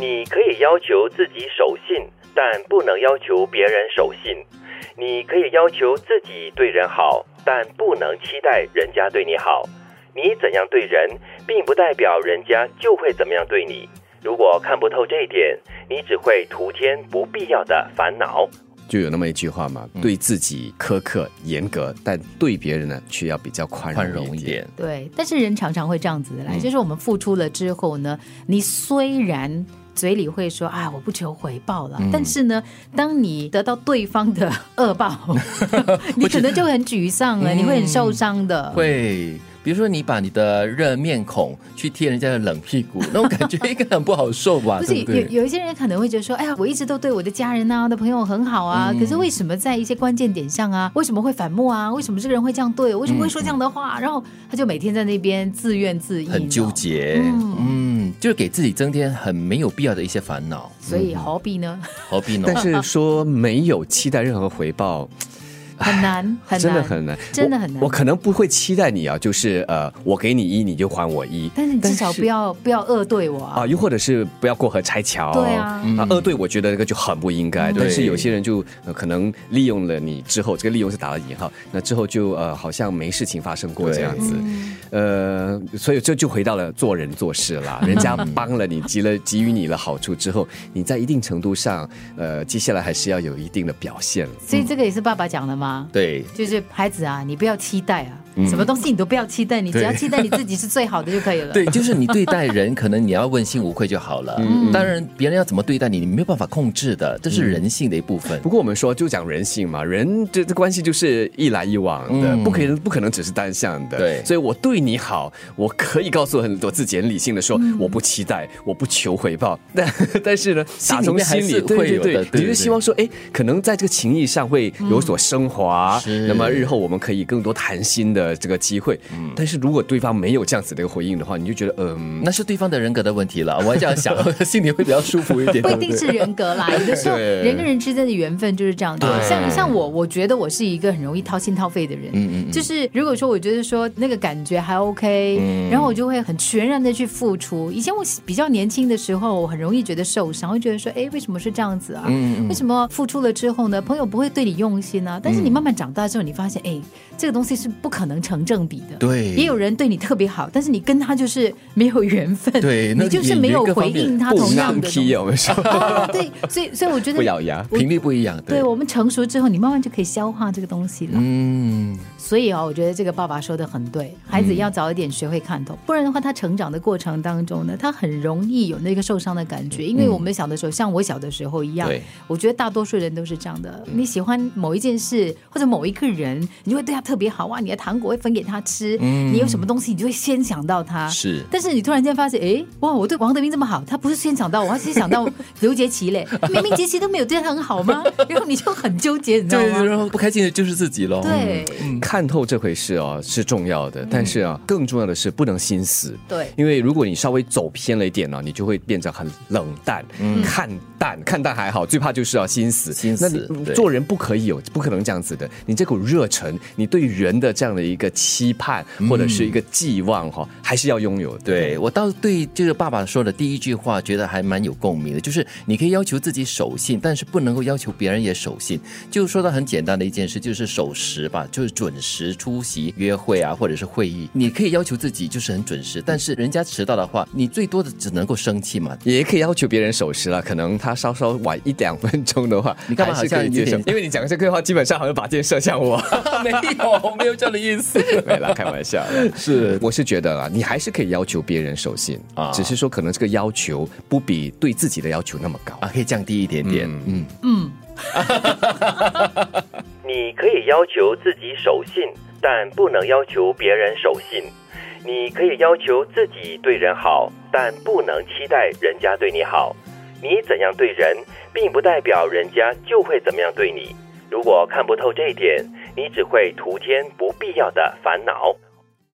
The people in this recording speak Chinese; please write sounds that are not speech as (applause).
你可以要求自己守信，但不能要求别人守信。你可以要求自己对人好，但不能期待人家对你好。你怎样对人，并不代表人家就会怎么样对你。如果看不透这一点，你只会徒添不必要的烦恼。就有那么一句话嘛，对自己苛刻严格，但对别人呢，却要比较宽宽容一点容一点。。对，但是人常常会这样子来，嗯就是我们付出了之后呢，你虽然。嘴里会说啊，我不求回报了，嗯但是呢，当你得到对方的恶报，(laughs) 你可能就很沮丧了，你会很受伤的。会，比如说你把你的热面孔去贴人家的冷屁股，(laughs) 那种感觉应该很不好受吧？不是对不对？有有一些人可能会觉得说，哎呀，我一直都对我的家人啊、我的朋友很好啊，可是为什么在一些关键点上啊，为什么会反目啊？为什么这个人会这样对我？为什么会说这样的话？然后他就每天在那边自怨自艾，很纠。结，嗯，就是给自己增添很没有必要的一些烦恼，所以何必呢？何必呢？但是说没有期待任何回报，很难，(laughs) 很难，真的很难，真的很难我。我可能不会期待你啊，就是呃，我给你一，你就还我一。但是你至少不要不要恶对我啊啊，！又或者是不要过河拆桥。对啊啊，恶对我觉得那个就很不应该。嗯但是有些人就、呃可能利用了你之后，这个利用是打了引号，那之后就呃好像没事情发生过这样子。嗯呃，所以这就回到了做人做事啦。人家帮了你，给了给予你了好处之后，你在一定程度上，呃，接下来还是要有一定的表现。所以这个也是爸爸讲的吗？对，就是孩子啊，你不要期待啊，嗯什么东西你都不要期待，你只要期待你自己是最好的就可以了。对，就是你对待人，可能你要问心无愧就好了。当然，别人要怎么对待你，你没有办法控制的，这是人性的一部分。不过我们说就讲人性嘛，人这这关系就是一来一往的，嗯。不可能不可能只是单向的。对。所以我对你好，我可以告诉很多自己很理性的说，嗯。我不期待，我不求回报。(laughs) 但但是呢，心里打从心里，面还是对对对会有的，对你就对希望说，哎，可能在这个情谊上会有所升华，那么日后我们可以更多谈心的这个机会。但是如果对方没有这样子的一个回应的话，你就觉得，嗯。那是对方的人格的问题了，我还这样想，(laughs) 心里会比较舒服一点。不一定是人格啦，有的时候人跟人之间的缘分就是这样子。像像我，我觉得我是一个很容易掏心掏肺的人。嗯嗯嗯就是如果说我觉得说那个感觉还 OK，、嗯然后我就会很全然的去付出。以前我比较年轻的时候，我很容易觉得受伤，会觉得说，哎，为什么是这样子啊？嗯嗯为什么付出了之后呢，朋友不会对你用心呢、但是你慢慢长大之后，你发现，哎，这个东西是不可能成正比的。对也有人对你特别好，但是你跟他就是没有缘分，对 (laughs) 你就是没有回应他同样的对，所以所以我觉得 (laughs) 不咬牙。频率不一样。对我们成熟之后，你慢慢就可以消化这个东西了。嗯，所以哦，我觉得这个爸爸说的很对，孩子要早一点学会看透，不然的话，他成长的过程当中呢，他很容易有那个受伤的感觉。因为我们小的时候，像我小的时候一样，我觉得大多数人都是这样的。你喜欢某一件事或者某一个人，你就会对他特别好哇，你的糖果会分给他吃，你有什么东西，你就会先想到他。是但是你突然间发现，哎，哇，我对王德斌这么好，他不是先想到我，他先想到刘杰奇嘞，明明杰奇都没有对他很好吗？(laughs) 然后你就很纠结，你知道对，吗？然后不开心的就是自己喽。对看透这回事哦是重要的，但是啊，更重要的是不能心死。对因为如果你稍微走偏了一点呢，你就会变成很冷淡、嗯看淡。看淡还好，最怕就是要心死。心死那你做人不可以有，不可能这样子的。你这股热忱，你对人的这样的一个期盼或者是一个寄望哈，还是要拥有的。对我倒对这个爸爸说的第一句话觉得还蛮有共鸣的，就是你可以要求自己守信，但是不能够要求别人也守信。就说到很简单的一件事，就是守时吧，就是准时出席约会啊，或者是会议。你可以要求自己就是很准时，但是人家迟到的话，你最多的只能够生气嘛。也可以要求别人守时了，可能他稍稍晚一两分钟的话，你干嘛可以接受好像有点？因为你讲这个话，基本上好像把箭射向我。(laughs) 没有，没有这样的意思。没啦，开玩笑。是我是觉得啊，你还是可以要求别人守信啊只是说可能这个要求不比对自己的要求那么高。啊，可以降低一点点。嗯嗯，(laughs) 你可以要求自己守信，但不能要求别人守信。你可以要求自己对人好，但不能期待人家对你好。你怎样对人，并不代表人家就会怎么样对你。如果看不透这一点，你只会徒添不必要的烦恼。